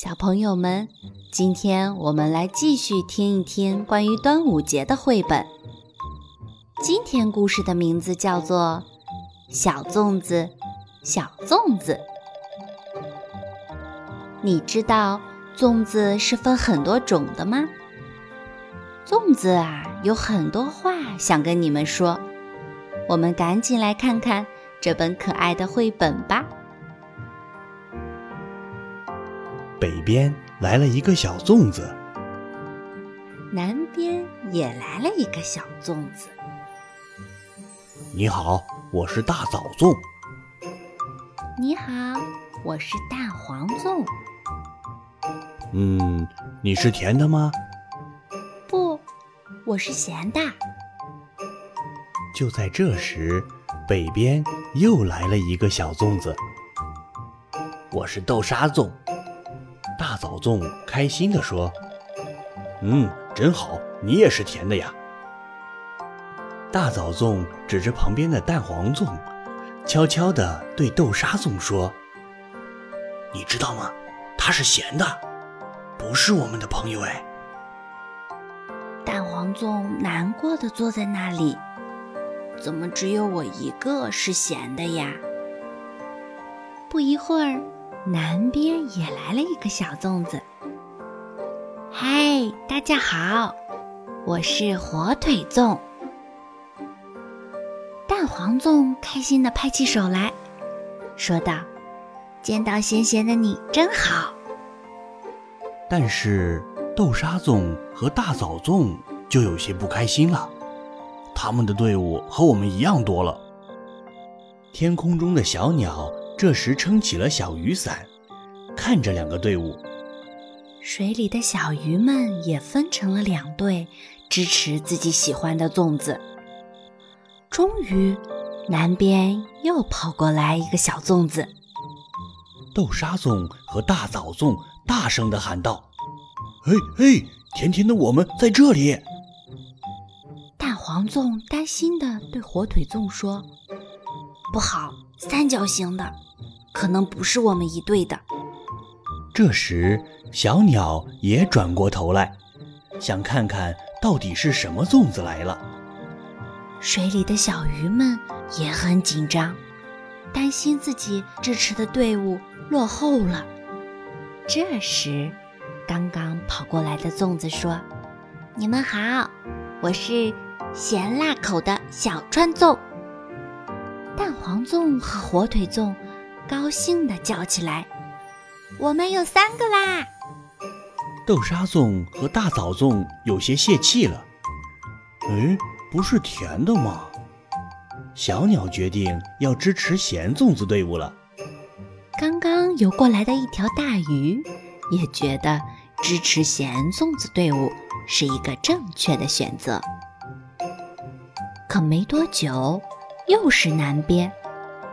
小朋友们，今天我们来继续听一听关于端午节的绘本。今天故事的名字叫做《小粽子，小粽子》。你知道粽子是分很多种的吗？粽子啊，有很多话想跟你们说。我们赶紧来看看这本可爱的绘本吧。北边来了一个小粽子，南边也来了一个小粽子。你好，我是大枣粽。你好，我是蛋黄粽。嗯，你是甜的吗？不，我是咸的。就在这时，北边又来了一个小粽子。我是豆沙粽。大枣粽开心地说：“嗯，真好，你也是甜的呀。”大枣粽指着旁边的蛋黄粽，悄悄地对豆沙粽说：“你知道吗？它是咸的，不是我们的朋友哎。”蛋黄粽难过的坐在那里，怎么只有我一个是咸的呀？不一会儿。南边也来了一个小粽子。嗨，大家好，我是火腿粽。蛋黄粽开心的拍起手来，说道：“见到咸咸的你真好。”但是豆沙粽和大枣粽就有些不开心了，他们的队伍和我们一样多了。天空中的小鸟。这时撑起了小雨伞，看着两个队伍。水里的小鱼们也分成了两队，支持自己喜欢的粽子。终于，南边又跑过来一个小粽子。豆沙粽和大枣粽大声地喊道：“嘿嘿，甜甜的我们在这里！”蛋黄粽担心地对火腿粽说：“不好，三角形的。”可能不是我们一队的。这时，小鸟也转过头来，想看看到底是什么粽子来了。水里的小鱼们也很紧张，担心自己支持的队伍落后了。这时，刚刚跑过来的粽子说：“你们好，我是咸辣口的小川粽。”蛋黄粽和火腿粽。高兴地叫起来：“我们有三个啦！”豆沙粽和大枣粽有些泄气了。哎，不是甜的吗？小鸟决定要支持咸粽子队伍了。刚刚游过来的一条大鱼也觉得支持咸粽子队伍是一个正确的选择。可没多久，又是南边。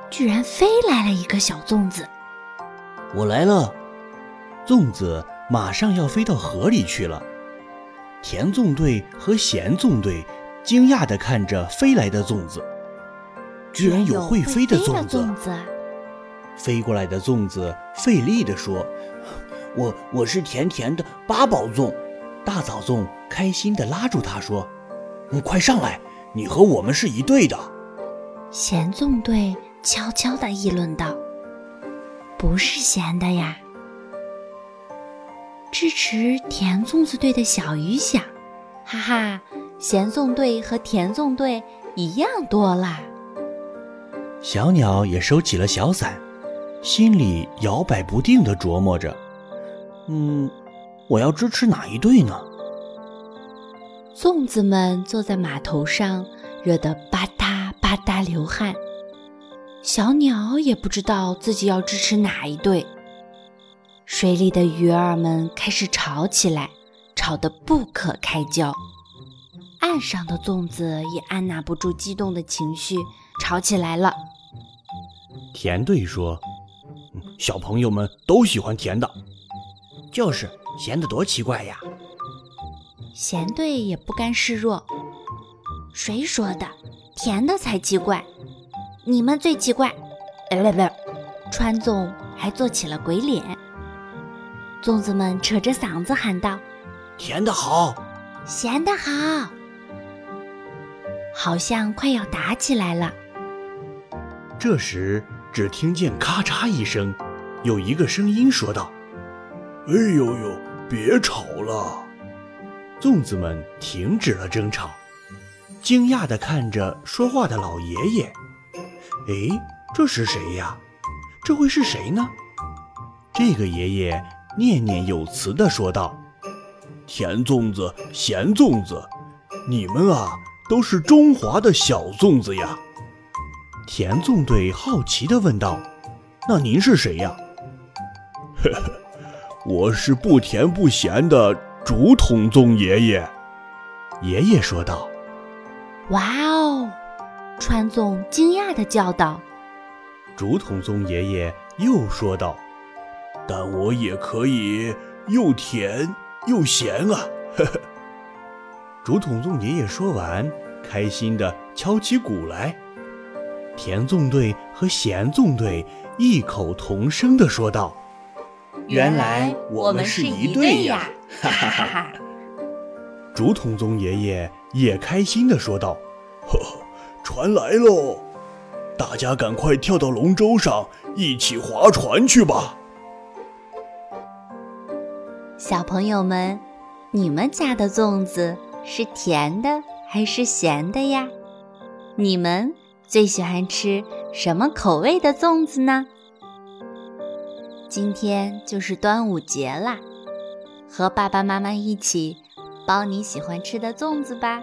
居然飞来了一个小粽子！我来了，粽子马上要飞到河里去了。甜粽队和咸粽队惊讶地看着飞来的粽子，居然有会飞的粽子！飞过来的粽子费力地说：“我我是甜甜的八宝粽。”大枣粽开心地拉住他说：“你快上来，你和我们是一队的。”咸粽队。悄悄地议论道：“不是咸的呀。”支持甜粽子队的小鱼想：“哈哈，咸粽队和甜粽队一样多啦。”小鸟也收起了小伞，心里摇摆不定地琢磨着：“嗯，我要支持哪一队呢？”粽子们坐在码头上，热得吧嗒吧嗒流汗。小鸟也不知道自己要支持哪一队。水里的鱼儿们开始吵起来，吵得不可开交。岸上的粽子也按捺不住激动的情绪，吵起来了。甜队说：“小朋友们都喜欢甜的，就是咸的多奇怪呀。”咸队也不甘示弱：“谁说的？甜的才奇怪。”你们最奇怪，呃不不，川粽还做起了鬼脸。粽子们扯着嗓子喊道：“甜的好，咸的好。”好像快要打起来了。这时，只听见咔嚓一声，有一个声音说道：“哎呦呦，别吵了！”粽子们停止了争吵，惊讶地看着说话的老爷爷。“哎，这是谁呀？这会是谁呢？”这个爷爷念念有词地说道：“甜粽子，咸粽子，你们啊，都是中华的小粽子呀。”甜粽队好奇地问道：“那您是谁呀？”“呵呵，我是不甜不咸的竹筒粽爷爷。”爷爷说道。“哇哦！”川纵惊讶地叫道。竹筒粽爷爷又说道：“但我也可以又甜又咸啊！”呵呵。竹筒粽爷爷说完，开心地敲起鼓来。甜纵队和咸纵队异口同声地说道：“原来我们是一对呀！”哈哈哈哈。竹筒粽爷爷也开心地说道：“呵呵，船来喽，大家赶快跳到龙舟上，一起划船去吧。”小朋友们，你们家的粽子是甜的还是咸的呀？你们？最喜欢吃什么口味的粽子呢？今天就是端午节啦，和爸爸妈妈一起包你喜欢吃的粽子吧。